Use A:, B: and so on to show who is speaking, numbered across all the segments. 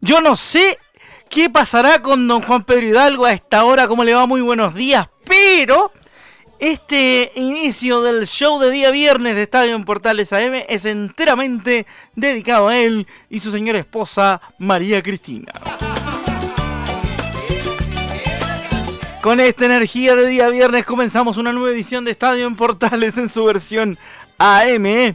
A: Yo no sé qué pasará con don Juan Pedro Hidalgo a esta hora, cómo le va, muy buenos días, pero este inicio del show de día viernes de Estadio en Portales AM es enteramente dedicado a él y su señora esposa María Cristina. Con esta energía de día viernes comenzamos una nueva edición de Estadio en Portales en su versión AM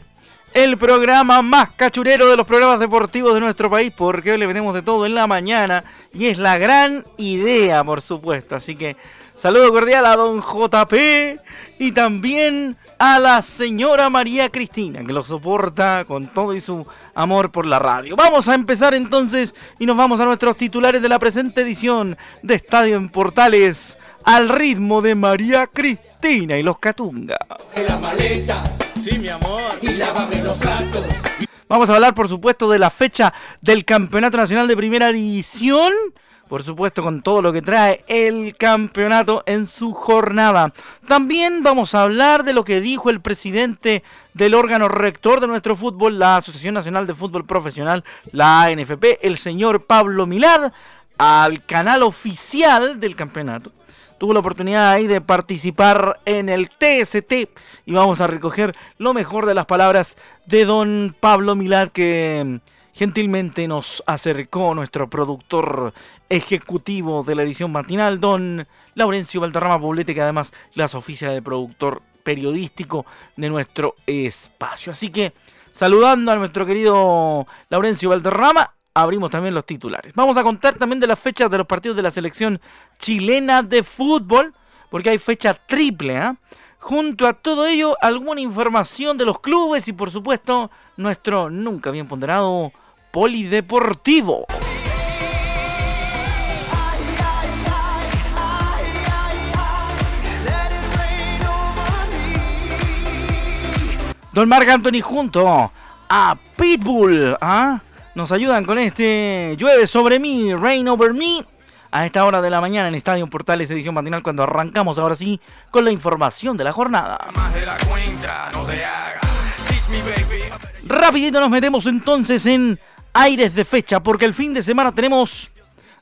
A: el programa más cachurero de los programas deportivos de nuestro país, porque hoy le metemos de todo en la mañana y es la gran idea, por supuesto. Así que saludo cordial a don JP y también a la señora María Cristina, que lo soporta con todo y su amor por la radio. Vamos a empezar entonces y nos vamos a nuestros titulares de la presente edición de Estadio en Portales al ritmo de María Cristina y los Catunga. La maleta Sí, mi amor. Y lávame los platos. Vamos a hablar, por supuesto, de la fecha del Campeonato Nacional de Primera División. Por supuesto, con todo lo que trae el campeonato en su jornada. También vamos a hablar de lo que dijo el presidente del órgano rector de nuestro fútbol, la Asociación Nacional de Fútbol Profesional, la ANFP, el señor Pablo Milad, al canal oficial del campeonato tuvo la oportunidad ahí de participar en el TST y vamos a recoger lo mejor de las palabras de don Pablo Milad que gentilmente nos acercó nuestro productor ejecutivo de la edición matinal, don Laurencio Valderrama Poblete, que además las oficia de productor periodístico de nuestro espacio. Así que saludando a nuestro querido Laurencio Valderrama, abrimos también los titulares. Vamos a contar también de las fechas de los partidos de la selección chilena de fútbol, porque hay fecha triple. ¿eh? Junto a todo ello, alguna información de los clubes y por supuesto nuestro nunca bien ponderado polideportivo. Don Marc Anthony junto a Pitbull, ¿ah? Nos ayudan con este Llueve sobre mí, Rain over me. A esta hora de la mañana en Estadio Portales edición matinal cuando arrancamos ahora sí con la información de la jornada. Rapidito nos metemos entonces en aires de fecha porque el fin de semana tenemos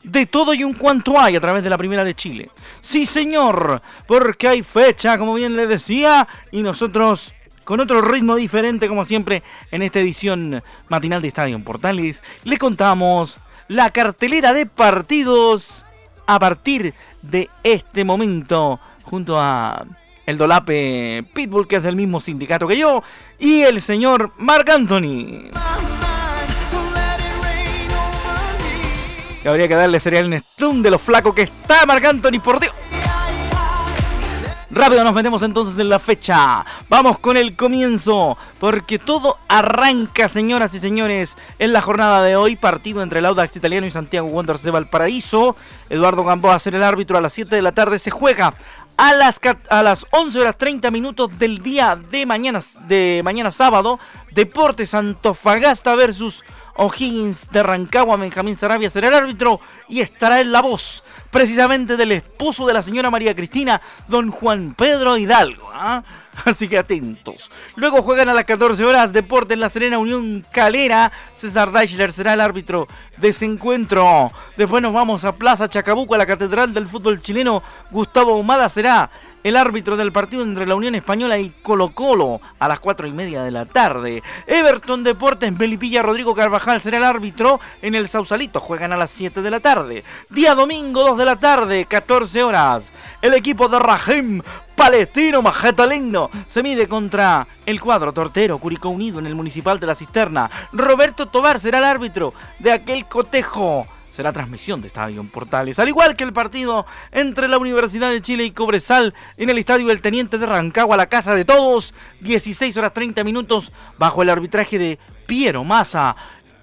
A: de todo y un cuanto hay a través de la Primera de Chile. Sí, señor, porque hay fecha, como bien le decía, y nosotros con otro ritmo diferente como siempre en esta edición matinal de Estadio Portales. Le contamos la cartelera de partidos a partir de este momento junto a el Dolape Pitbull que es del mismo sindicato que yo y el señor Marc Anthony. habría que darle cereal en stun de lo flaco que está Marc Anthony por Dios. Rápido nos metemos entonces en la fecha. Vamos con el comienzo, porque todo arranca, señoras y señores, en la jornada de hoy. Partido entre el Audax Italiano y Santiago Wanderers de Valparaíso. Eduardo Gamboa a ser el árbitro a las 7 de la tarde. Se juega a las, a las 11 horas 30 minutos del día de mañana, de mañana sábado. Deportes Antofagasta versus O'Higgins de Rancagua. Benjamín Sarabia será el árbitro y estará en la voz precisamente del esposo de la señora María Cristina, don Juan Pedro Hidalgo. ¿ah? Así que atentos. Luego juegan a las 14 horas Deporte en la Serena Unión Calera. César Deichler será el árbitro de ese encuentro. Después nos vamos a Plaza Chacabuco, a la Catedral del Fútbol Chileno. Gustavo Humada será el árbitro del partido entre la Unión Española y Colo Colo a las 4 y media de la tarde. Everton Deportes, Melipilla Rodrigo Carvajal será el árbitro en el Sausalito. Juegan a las 7 de la tarde. Día domingo, 2 de la tarde, 14 horas. El equipo de Rajem Palestino Majetalino se mide contra el cuadro tortero Curicó Unido en el Municipal de la Cisterna. Roberto Tobar será el árbitro de aquel cotejo será transmisión de Estadio Portales, al igual que el partido entre la Universidad de Chile y Cobresal en el Estadio El Teniente de Rancagua, la casa de todos, 16 horas 30 minutos, bajo el arbitraje de Piero Massa.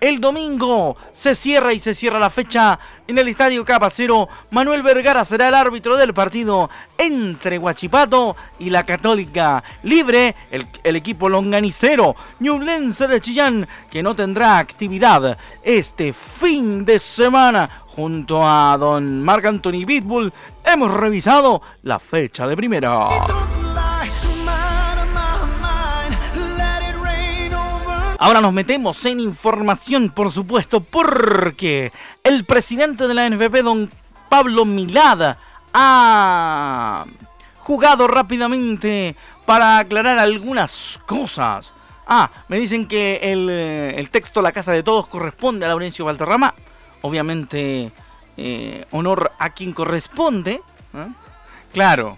A: El domingo se cierra y se cierra la fecha en el Estadio Capacero. Manuel Vergara será el árbitro del partido entre Huachipato y la Católica. Libre el, equipo longanicero Ñublense de Chillán que no tendrá actividad este fin de semana. Junto a don Marc Anthony Bitbull hemos revisado la fecha de primera. Ahora nos metemos en información, por supuesto, porque el presidente de la NFP, don Pablo Milada, ha jugado rápidamente para aclarar algunas cosas. Ah, me dicen que el, eh, texto La Casa de Todos corresponde a Laurencio Valterrama. Obviamente, eh, honor a quien corresponde. ¿eh? Claro.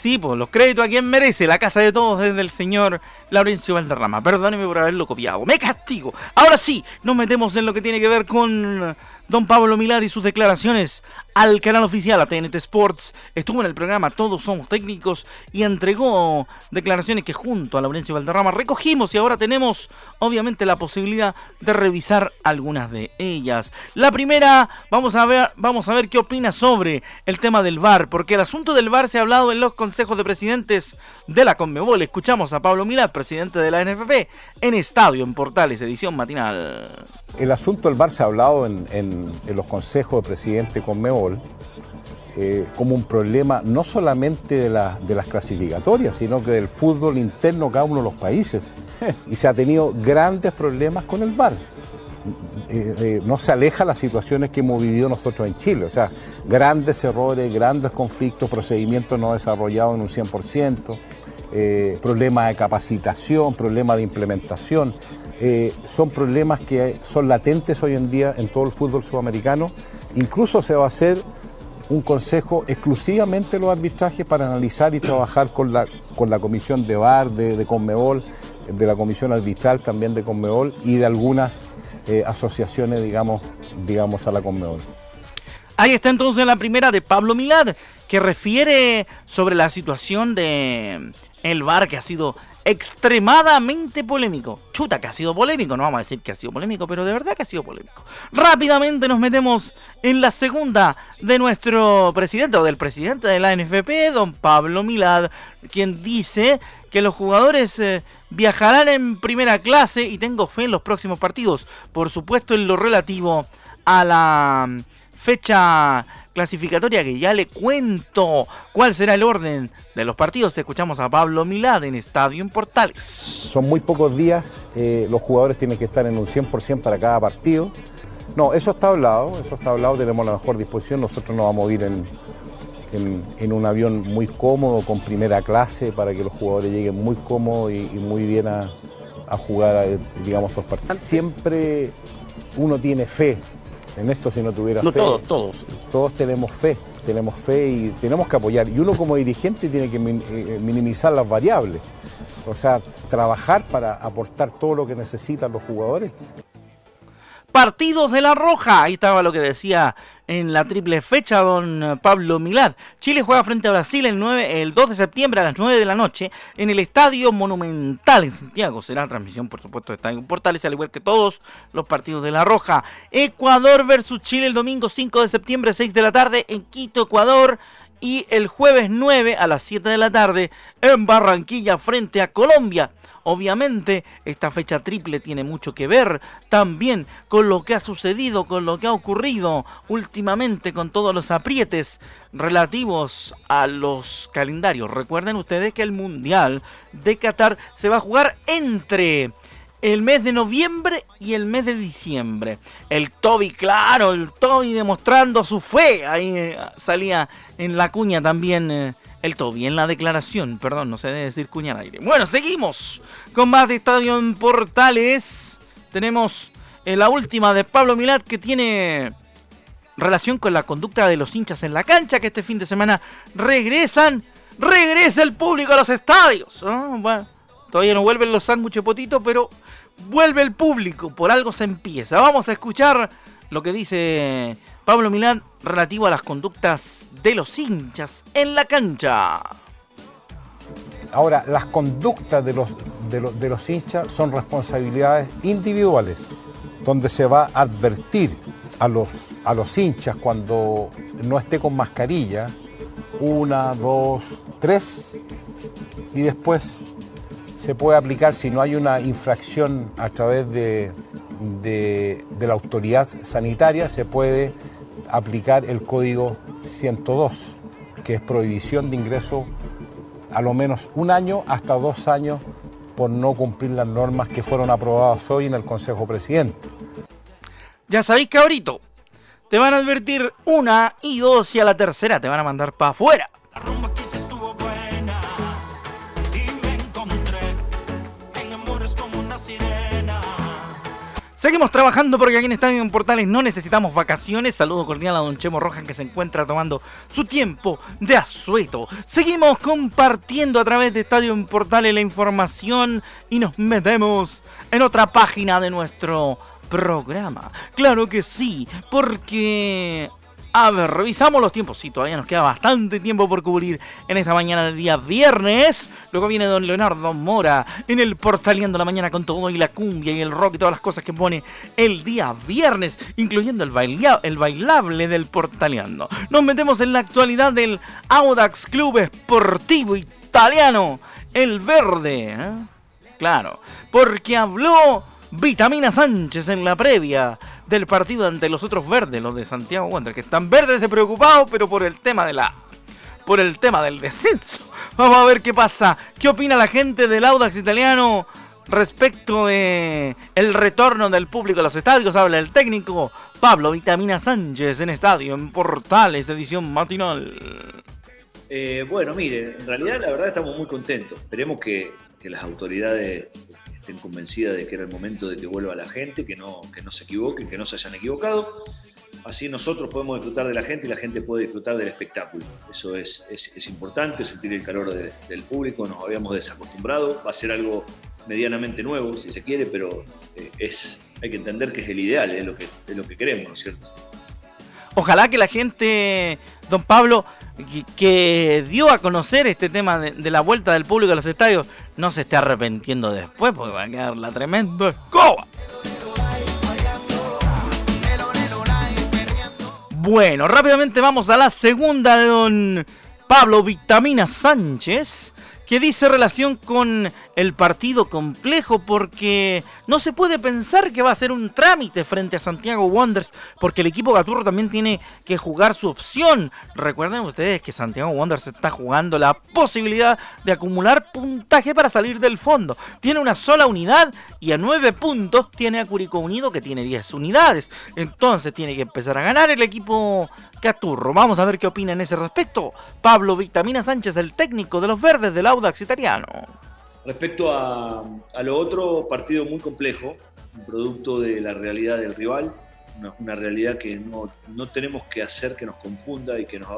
A: Sí, pues los créditos a quien merece. La Casa de Todos desde el señor Laurencio Valderrama. Perdóneme por haberlo copiado. Me castigo. Ahora sí, nos metemos en lo que tiene que ver con don Pablo Milad y sus declaraciones al canal oficial, a TNT Sports. Estuvo en el programa Todos Somos Técnicos y entregó declaraciones que junto a Laurencio Valderrama recogimos y ahora tenemos obviamente la posibilidad de revisar algunas de ellas. La primera, vamos a ver, vamos a ver qué opina sobre el tema del VAR, porque el asunto del VAR se ha hablado en los consejos de presidentes de la Conmebol. Escuchamos a Pablo Milad, presidente de la NFP, en Estadio, en Portales, edición matinal.
B: El asunto del VAR se ha hablado en, los consejos de presidente Conmebol eh, como un problema no solamente de, las clasificatorias, sino que del fútbol interno cada uno de los países. Y se ha tenido grandes problemas con el VAR. Eh, eh, no se aleja las situaciones que hemos vivido nosotros en Chile, o sea, grandes errores, grandes conflictos, procedimientos no desarrollados en un 100%, problemas de capacitación, problemas de implementación. Eh, son problemas que son latentes hoy en día en todo el fútbol sudamericano. Incluso se va a hacer un consejo exclusivamente de los arbitrajes para analizar y trabajar con la, con la comisión de VAR, de, Conmebol, de la comisión arbitral también de Conmebol y de algunas eh, asociaciones, digamos, digamos, a la Conmebol.
A: Ahí está entonces la primera de Pablo Milad, que refiere sobre la situación de el VAR que ha sido extremadamente polémico. Chuta, que ha sido polémico, no vamos a decir que ha sido polémico, pero de verdad que ha sido polémico. Rápidamente nos metemos en la segunda de nuestro presidente o del presidente de la NFP, don Pablo Milad, quien dice que los jugadores eh, viajarán en primera clase y tengo fe en los próximos partidos. Por supuesto, en lo relativo a la fecha clasificatoria que ya le cuento cuál será el orden de los partidos. Escuchamos a Pablo Milad en Estadio en Portales.
B: Son muy pocos días, eh, los jugadores tienen que estar en un 100% para cada partido. No, eso está hablado, eso está hablado, tenemos la mejor disposición, nosotros nos vamos a ir en, en, un avión muy cómodo, con primera clase, para que los jugadores lleguen muy cómodos y, muy bien a, a jugar, digamos, estos partidos. Siempre uno tiene fe en esto si no tuviera
A: no, Todos, todos.
B: Todos tenemos fe, tenemos fe y tenemos que apoyar. Y uno como dirigente tiene que eh, minimizar las variables. O sea, trabajar para aportar todo lo que necesitan los jugadores.
A: Partidos de la Roja. Ahí estaba lo que decía en la triple fecha, don Pablo Milad. Chile juega frente a Brasil el, 9, el 2 de septiembre a las 9 de la noche en el Estadio Monumental en Santiago. Será transmisión, por supuesto, de Estadio Portales, al igual que todos los partidos de La Roja. Ecuador versus Chile el domingo 5 de septiembre, 6 de la tarde en Quito, Ecuador. Y el jueves 9 a las 7 de la tarde en Barranquilla frente a Colombia. Obviamente, esta fecha triple tiene mucho que ver también con lo que ha sucedido, con lo que ha ocurrido últimamente con todos los aprietes relativos a los calendarios. Recuerden ustedes que el Mundial de Qatar se va a jugar entre el mes de noviembre y el mes de diciembre. El Toby, claro, el Toby demostrando su fe. Ahí eh, salía en la cuña también eh, el Toby, en la declaración, perdón, no se debe decir cuña al aire. Bueno, seguimos con más de Estadio en Portales. Tenemos eh, la última de Pablo Milad que tiene relación con la conducta de los hinchas en la cancha, que este fin de semana regresan, regresa el público a los estadios. Bueno, todavía no vuelven los sándwiches potito, pero vuelve el público, por algo se empieza. Vamos a escuchar lo que dice Pablo Milán relativo a las conductas de los hinchas en la cancha.
B: Ahora, las conductas de los, de, los, hinchas son responsabilidades individuales, donde se va a advertir a los, a los hinchas cuando no esté con mascarilla, una, dos, tres, y después se puede aplicar si no hay una infracción a través de, la autoridad sanitaria, se puede aplicar el código 102, que es prohibición de ingreso a lo menos un año hasta dos años por no cumplir las normas que fueron aprobadas hoy en el Consejo Presidente.
A: Ya sabéis, cabrito, te van a advertir una y dos y a la tercera te van a mandar para afuera. Seguimos trabajando porque aquí en Estadio Portales no necesitamos vacaciones. Saludo cordial a Don Chemo Rojas que se encuentra tomando su tiempo de asueto. Seguimos compartiendo a través de Estadio Portales la información y nos metemos en otra página de nuestro programa. Claro que sí, porque a ver, revisamos los tiempos. Sí, todavía nos queda bastante tiempo por cubrir en esta mañana de día viernes. Luego viene don Leonardo Mora en el Portaleando la Mañana con todo y la cumbia y el rock y todas las cosas que pone el día viernes, incluyendo el, el bailable del Portaleando. Nos metemos en la actualidad del Audax Club Esportivo Italiano, el verde. ¿eh? Claro, porque habló Vitamina Sánchez en la previa del partido ante los otros verdes, los de Santiago Wander, que están verdes de preocupados, pero por el tema de la por el tema del descenso. Vamos a ver qué pasa. ¿Qué opina la gente del Audax italiano respecto de el retorno del público a los estadios? Habla el técnico Pablo Vitamina Sánchez en estadio en Portales edición matinal.
C: Eh, bueno, mire, en realidad la verdad estamos muy contentos. Esperemos que, que las autoridades estén convencidas de que era el momento de que vuelva la gente, que no, que no se equivoquen, que no se hayan equivocado. Así nosotros podemos disfrutar de la gente y la gente puede disfrutar del espectáculo. Eso es, es, importante, sentir el calor del público, nos habíamos desacostumbrado, va a ser algo medianamente nuevo, si se quiere, pero eh, es, hay que entender que es el ideal, es lo que, es lo que queremos, ¿no es cierto?
A: Ojalá que la gente, don Pablo, que, dio a conocer este tema de, la vuelta del público a los estadios, no se esté arrepintiendo después, porque va a quedar la tremenda escoba. Bueno, rápidamente vamos a la segunda de don Pablo Vitamina Sánchez, que dice relación con el partido complejo porque no se puede pensar que va a ser un trámite frente a Santiago Wanderers porque el equipo Gaturro también tiene que jugar su opción. Recuerden ustedes que Santiago Wanderers está jugando la posibilidad de acumular puntaje para salir del fondo. Tiene una sola unidad y a nueve puntos tiene a Curicó Unido que tiene 10 unidades. Entonces tiene que empezar a ganar el equipo Gaturro. Vamos a ver qué opina en ese respecto Pablo Vitamina Sánchez, el técnico de los verdes del Audax italiano.
C: Respecto a, lo otro, partido muy complejo, un producto de la realidad del rival, una, realidad que no, tenemos que hacer que nos confunda y que nos,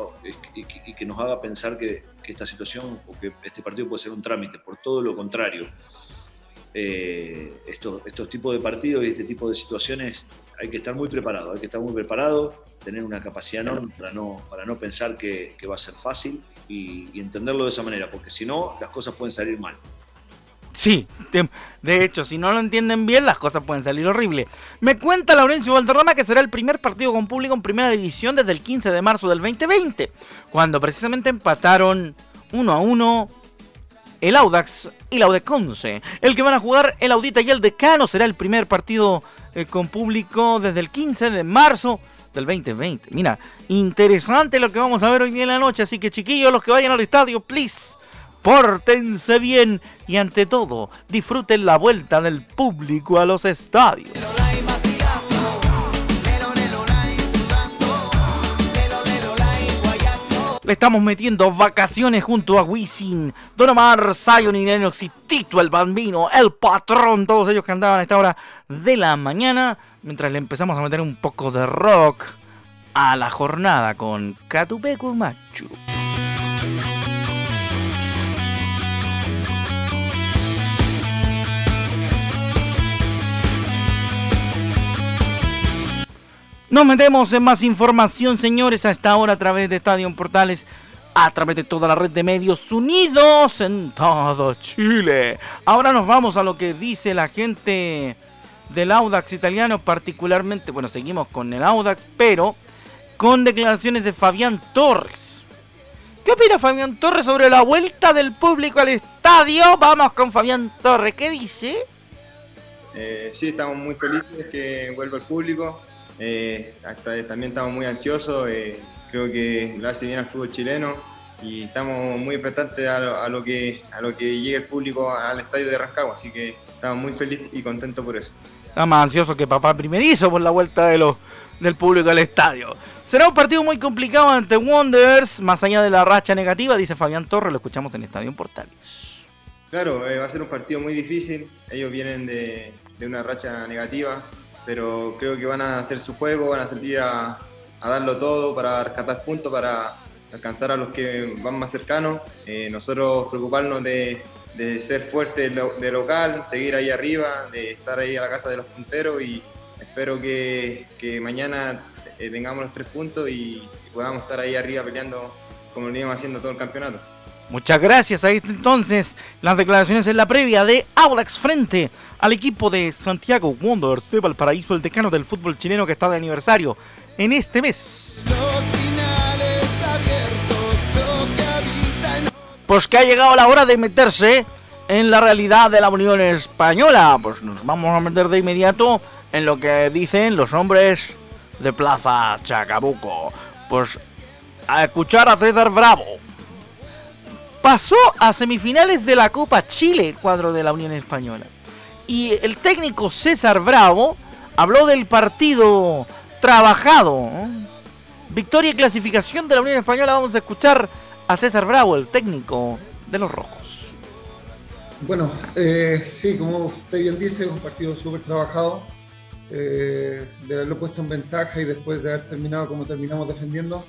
C: y, que nos haga pensar que, esta situación o que este partido puede ser un trámite, por todo lo contrario. Eh, estos, estos tipos de partidos y este tipo de situaciones hay que estar muy preparado, hay que estar muy preparado, tener una capacidad enorme para no, para no pensar que, va a ser fácil y entenderlo de esa manera, porque si no, las cosas pueden salir mal.
A: Sí, de hecho, si no lo entienden bien, las cosas pueden salir horribles. Me cuenta Laurencio Valderrama que será el primer partido con público en primera división desde el 15 de marzo del 2020, cuando precisamente empataron 1 a 1 el Audax y la Udeconce. El que van a jugar el Audita y el Decano será el primer partido eh, con público desde el 15 de marzo del 2020. Mira, interesante lo que vamos a ver hoy en la noche, así que chiquillos, los que vayan al estadio, please, pórtense bien y ante todo, disfruten la vuelta del público a los estadios. Le estamos metiendo vacaciones junto a Wisin, Don Omar, Zion y Nenox y Tito el Bambino, el patrón, todos ellos que andaban a esta hora de la mañana, mientras le empezamos a meter un poco de rock a la jornada con Catupecu Machu. Nos metemos en más información, señores, a esta hora a través de Estadio Portales, a través de toda la red de medios unidos en todo Chile. Ahora nos vamos a lo que dice la gente del Audax italiano, particularmente, bueno, seguimos con el Audax, pero con declaraciones de Fabián Torres. ¿Qué opina Fabián Torres sobre la vuelta del público al estadio? Vamos con Fabián Torres, ¿qué dice?
D: Eh, sí, estamos muy felices que vuelva el público. Eh, hasta, también estamos muy ansiosos, eh, creo que lo hace bien al fútbol chileno y estamos muy expectantes a lo, que, a lo que llegue el público al estadio de Rancagua, así que estamos muy felices y contentos por eso.
A: Está más ansioso que papá primerizo por la vuelta de los, del público al estadio. Será un partido muy complicado ante Wanderers, más allá de la racha negativa, dice Fabián Torres, lo escuchamos en Estadio Portales.
D: Claro, eh, va a ser un partido muy difícil, ellos vienen de, de una racha negativa, pero creo que van a hacer su juego, van a salir a, darlo todo para rescatar puntos, para alcanzar a los que van más cercanos. Eh, nosotros preocuparnos de, ser fuertes de local, seguir ahí arriba, de estar ahí a la casa de los punteros y espero que, mañana eh, tengamos los tres puntos y, podamos estar ahí arriba peleando como lo íbamos haciendo todo el campeonato.
A: Muchas gracias. Ahí entonces las declaraciones en la previa de Audax frente al equipo de Santiago Wanderers de Valparaíso, el decano del fútbol chileno que está de aniversario en este mes. Pues que ha llegado la hora de meterse en la realidad de la Unión Española. Pues nos vamos a meter de inmediato en lo que dicen los hombres de Plaza Chacabuco. Pues a escuchar a César Bravo pasó a semifinales de la Copa Chile, cuadro de la Unión Española. Y el técnico César Bravo habló del partido trabajado. Victoria y clasificación de la Unión Española. Vamos a escuchar a César Bravo, el técnico de los Rojos.
E: Bueno, eh, sí, como usted bien dice, un partido súper trabajado. Eh, de haberlo puesto en ventaja y después de haber terminado como terminamos defendiendo,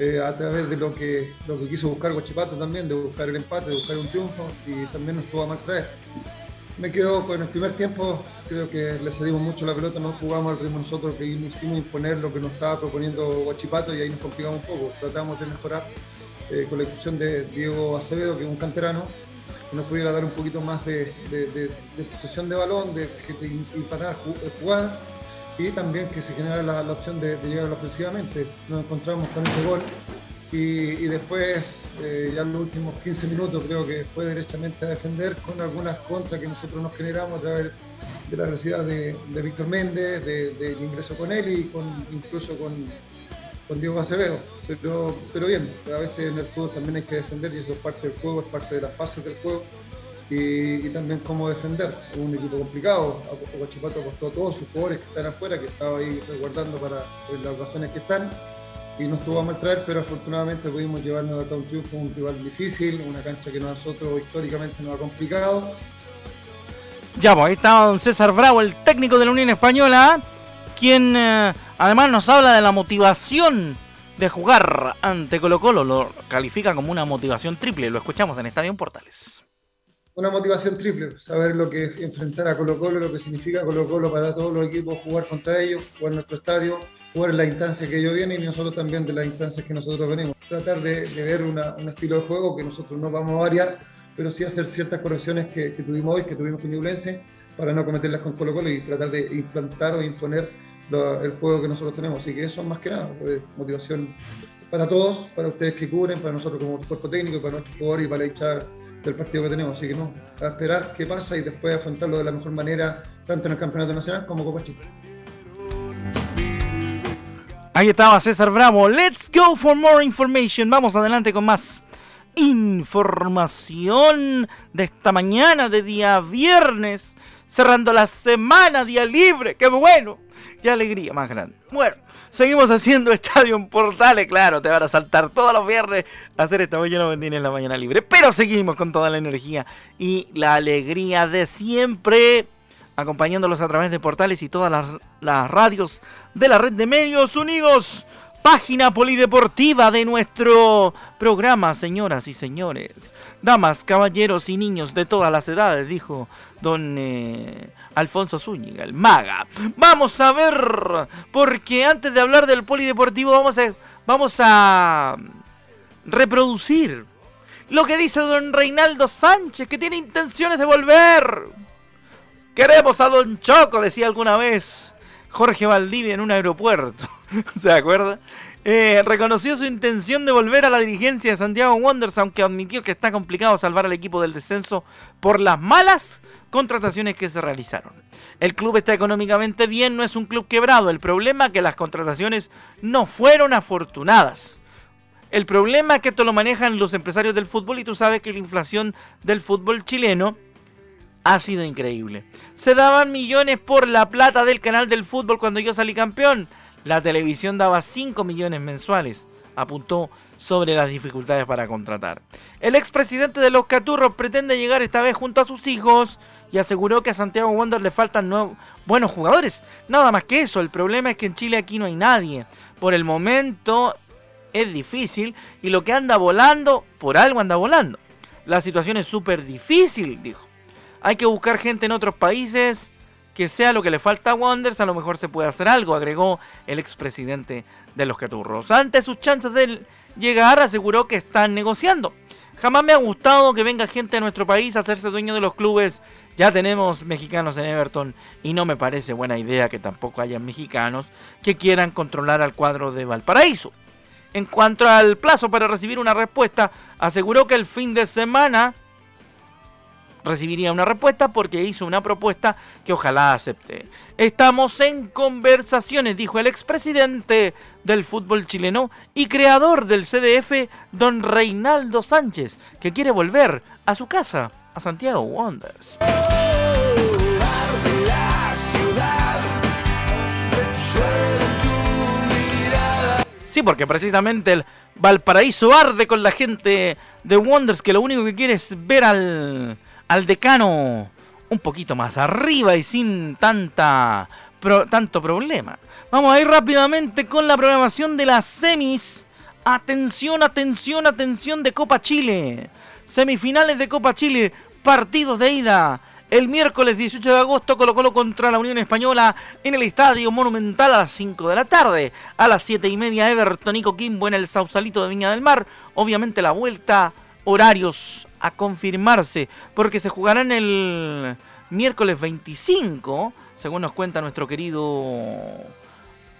E: eh, a través de lo que, lo que quiso buscar Guachipato también, de buscar el empate, de buscar un triunfo y también nos tuvo a mal traer. Me quedo con el primer tiempo, creo que le cedimos mucho la pelota, no jugamos al ritmo nosotros, que hicimos imponer lo que nos estaba proponiendo Guachipato y ahí nos complicamos un poco. Tratamos de mejorar eh, con la inclusión de Diego Acevedo, que es un canterano, que nos pudiera dar un poquito más de, posesión de balón, de, de, de jugadas y también que se genera la, opción de, llegar ofensivamente. Nos encontramos con ese gol y, después, eh, ya en los últimos 15 minutos, creo que fue directamente a defender con algunas contras que nosotros nos generamos a través de la velocidad de, Víctor Méndez, del ingreso con él y con, incluso con, con Diego Acevedo. Pero, pero bien, a veces en el fútbol también hay que defender y eso es parte del juego, es parte de las fases del juego y, también cómo defender. un equipo complicado. Guachipato costó a todos sus jugadores que están afuera, que estaba ahí resguardando para las ocasiones que están. Y nos tuvo a mal traer, pero afortunadamente pudimos llevarnos a un triunfo, un rival difícil, una cancha que nosotros históricamente nos ha complicado.
A: Ya, pues ahí está don César Bravo, el técnico de la Unión Española, quien eh, además nos habla de la motivación de jugar ante Colo Colo. Lo califica como una motivación triple. Lo escuchamos en Estadio Portales
E: una motivación triple, saber lo que es enfrentar a Colo Colo, lo que significa Colo Colo para todos los equipos, jugar contra ellos, jugar en nuestro estadio, jugar en la instancia que ellos vienen y nosotros también de las instancias que nosotros venimos. Tratar de, ver un estilo de juego que nosotros no vamos a variar, pero sí hacer ciertas correcciones que, tuvimos hoy, que tuvimos con Ñublense, para no cometerlas con Colo Colo y tratar de implantar o imponer el juego que nosotros tenemos. Así que eso más que nada, pues, motivación para todos, para ustedes que cubren, para nosotros como cuerpo técnico, para nuestros jugadores y para la hinchada del partido que tenemos. Así que no, a esperar qué pasa y después afrontarlo de la mejor manera, tanto en el Campeonato Nacional como Copa Chica.
A: Ahí estaba César Bravo. Let's go for more information. Vamos adelante con más información de esta mañana de día viernes. Cerrando la semana, día libre. ¡Qué bueno! ¡Qué alegría más grande! Bueno, seguimos haciendo Estadio en Portales. Claro, te van a saltar todos los viernes hacer esta mañana en la mañana libre. Pero seguimos con toda la energía y la alegría de siempre acompañándolos a través de portales y todas las, radios de la red de medios unidos. Página polideportiva de nuestro programa, señoras y señores. Damas, caballeros y niños de todas las edades, dijo don eh, Alfonso Zúñiga, el maga. Vamos a ver, porque antes de hablar del polideportivo vamos a, vamos a reproducir lo que dice don Reinaldo Sánchez, que tiene intenciones de volver. Queremos a Don Choco, decía alguna vez Jorge Valdivia en un aeropuerto. ¿Se acuerda? Eh, reconoció su intención de volver a la dirigencia de Santiago Wanderers, aunque admitió que está complicado salvar al equipo del descenso por las malas contrataciones que se realizaron. El club está económicamente bien, no es un club quebrado. El problema es que las contrataciones no fueron afortunadas. El problema es que esto lo manejan los empresarios del fútbol y tú sabes que la inflación del fútbol chileno ha sido increíble. Se daban millones por la plata del canal del fútbol cuando yo salí campeón. La televisión daba 5 millones mensuales. Apuntó sobre las dificultades para contratar. El expresidente de los Caturros pretende llegar esta vez junto a sus hijos y aseguró que a Santiago Wander le faltan buenos jugadores. Nada más que eso. El problema es que en Chile aquí no hay nadie. Por el momento es difícil y lo que anda volando, por algo anda volando. La situación es súper difícil, dijo. Hay que buscar gente en otros países que sea lo que le falta a Wonders, a lo mejor se puede hacer algo, agregó el expresidente de los Caturros. Ante sus chances de llegar, aseguró que están negociando. Jamás me ha gustado que venga gente a nuestro país a hacerse dueño de los clubes. Ya tenemos mexicanos en Everton y no me parece buena idea que tampoco haya mexicanos que quieran controlar al cuadro de Valparaíso. En cuanto al plazo para recibir una respuesta, aseguró que el fin de semana recibiría una respuesta porque hizo una propuesta que ojalá acepte. Estamos en conversaciones, dijo el expresidente del fútbol chileno y creador del CDF, don Reinaldo Sánchez, que quiere volver a su casa, a Santiago Wonders. Sí, porque precisamente el Valparaíso arde con la gente de Wonders que lo único que quiere es ver al al decano un poquito más arriba y sin tanta tanto problema. Vamos a ir rápidamente con la programación de las semis. Atención, atención, atención de Copa Chile. Semifinales de Copa Chile, partidos de ida. El miércoles 18 de agosto Colo Colo contra la Unión Española en el Estadio Monumental a las 5 de la tarde. A las 7 y media Everton y Coquimbo en el Sausalito de Viña del Mar. Obviamente la vuelta, horarios a confirmarse, porque se jugarán el miércoles 25, según nos cuenta nuestro querido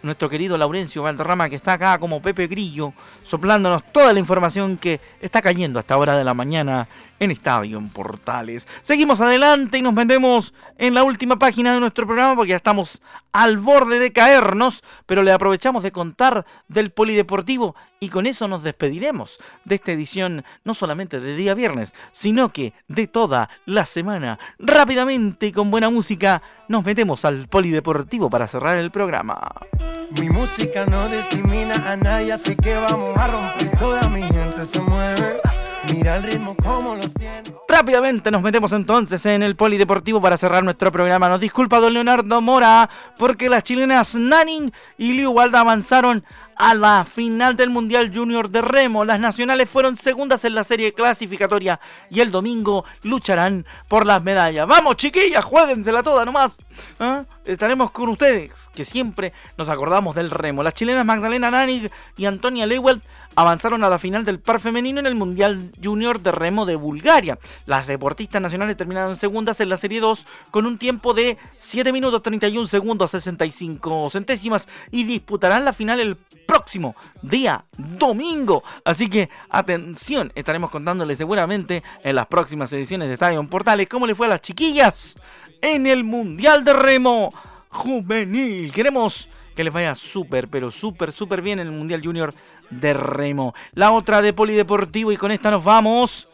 A: nuestro querido Laurencio Valderrama, que está acá como Pepe Grillo, soplándonos toda la información que está cayendo hasta hora de la mañana en Estadio en Portales. Seguimos adelante y nos metemos en la última página de nuestro programa porque ya estamos al borde de caernos, pero le aprovechamos de contar del polideportivo y con eso nos despediremos de esta edición no solamente de día viernes, sino que de toda la semana. Rápidamente y con buena música nos metemos al polideportivo para cerrar el programa.
F: Mi música no discrimina a nadie, así que vamos a romper. Toda mi gente se mueve. Mira el ritmo como los tiene.
A: Rápidamente nos metemos entonces en el polideportivo para cerrar nuestro programa. Nos disculpa don Leonardo Mora porque las chilenas Nanning y Liu Walda avanzaron a la final del Mundial Junior de Remo. Las nacionales fueron segundas en la serie clasificatoria y el domingo lucharán por las medallas. Vamos chiquillas, jueguensela toda nomás. ¿Ah? estaremos con ustedes, que siempre nos acordamos del remo. Las chilenas Magdalena Nanig y Antonia Lewell avanzaron a la final del par femenino en el Mundial Junior de Remo de Bulgaria. Las deportistas nacionales terminaron segundas en la Serie 2 con un tiempo de 7 minutos 31 segundos 65 centésimas y disputarán la final el próximo día domingo. Así que atención, estaremos contándoles seguramente en las próximas ediciones de Estadio Portales cómo le fue a las chiquillas en el Mundial de Remo Juvenil. Queremos que les vaya súper, pero súper, súper bien en el Mundial Junior de remo. La otra de polideportivo y con esta nos vamos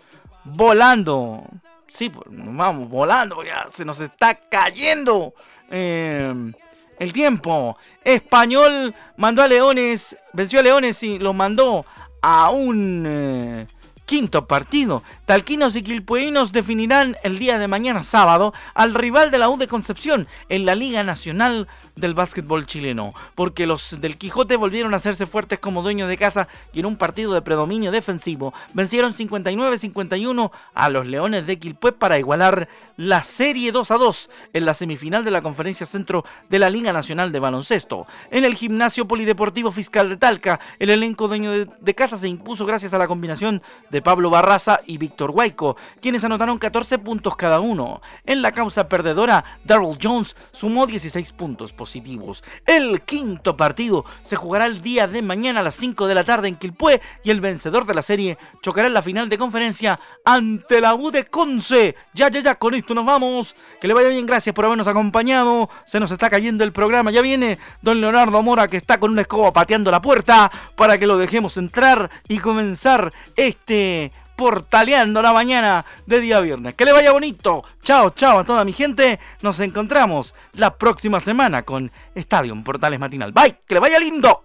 A: volando. Sí, pues, nos vamos volando, ya se nos está cayendo eh, el tiempo. Español mandó a Leones, venció a Leones y los mandó a un eh, quinto partido. Talquinos y quilpueinos definirán el día de mañana sábado al rival de la U de Concepción en la Liga Nacional del básquetbol chileno, porque los del Quijote volvieron a hacerse fuertes como dueños de casa y en un partido de predominio defensivo vencieron 59-51 a los Leones de Quilpué para igualar la serie 2 a 2 en la semifinal de la Conferencia Centro de la Liga Nacional de Baloncesto. En el gimnasio polideportivo fiscal de Talca, el elenco dueño de, casa se impuso gracias a la combinación de Pablo Barraza y Víctor Huayco, quienes anotaron 14 puntos cada uno. En la causa perdedora, Darrell Jones sumó 16 puntos positivos. El quinto partido se jugará el día de mañana a las 5 de la tarde en Quilpué y el vencedor de la serie chocará en la final de conferencia ante la U de Conce. Ya, ya, ya, con esto nos vamos. Que le vaya bien, gracias por habernos acompañado. Se nos está cayendo el programa. Ya viene don Leonardo Mora que está con una escoba pateando la puerta para que lo dejemos entrar y comenzar este portaleando la mañana de día viernes. Que le vaya bonito. Chao, chao a toda mi gente. Nos encontramos la próxima semana con Estadio Portales Matinal. Bye, que le vaya lindo.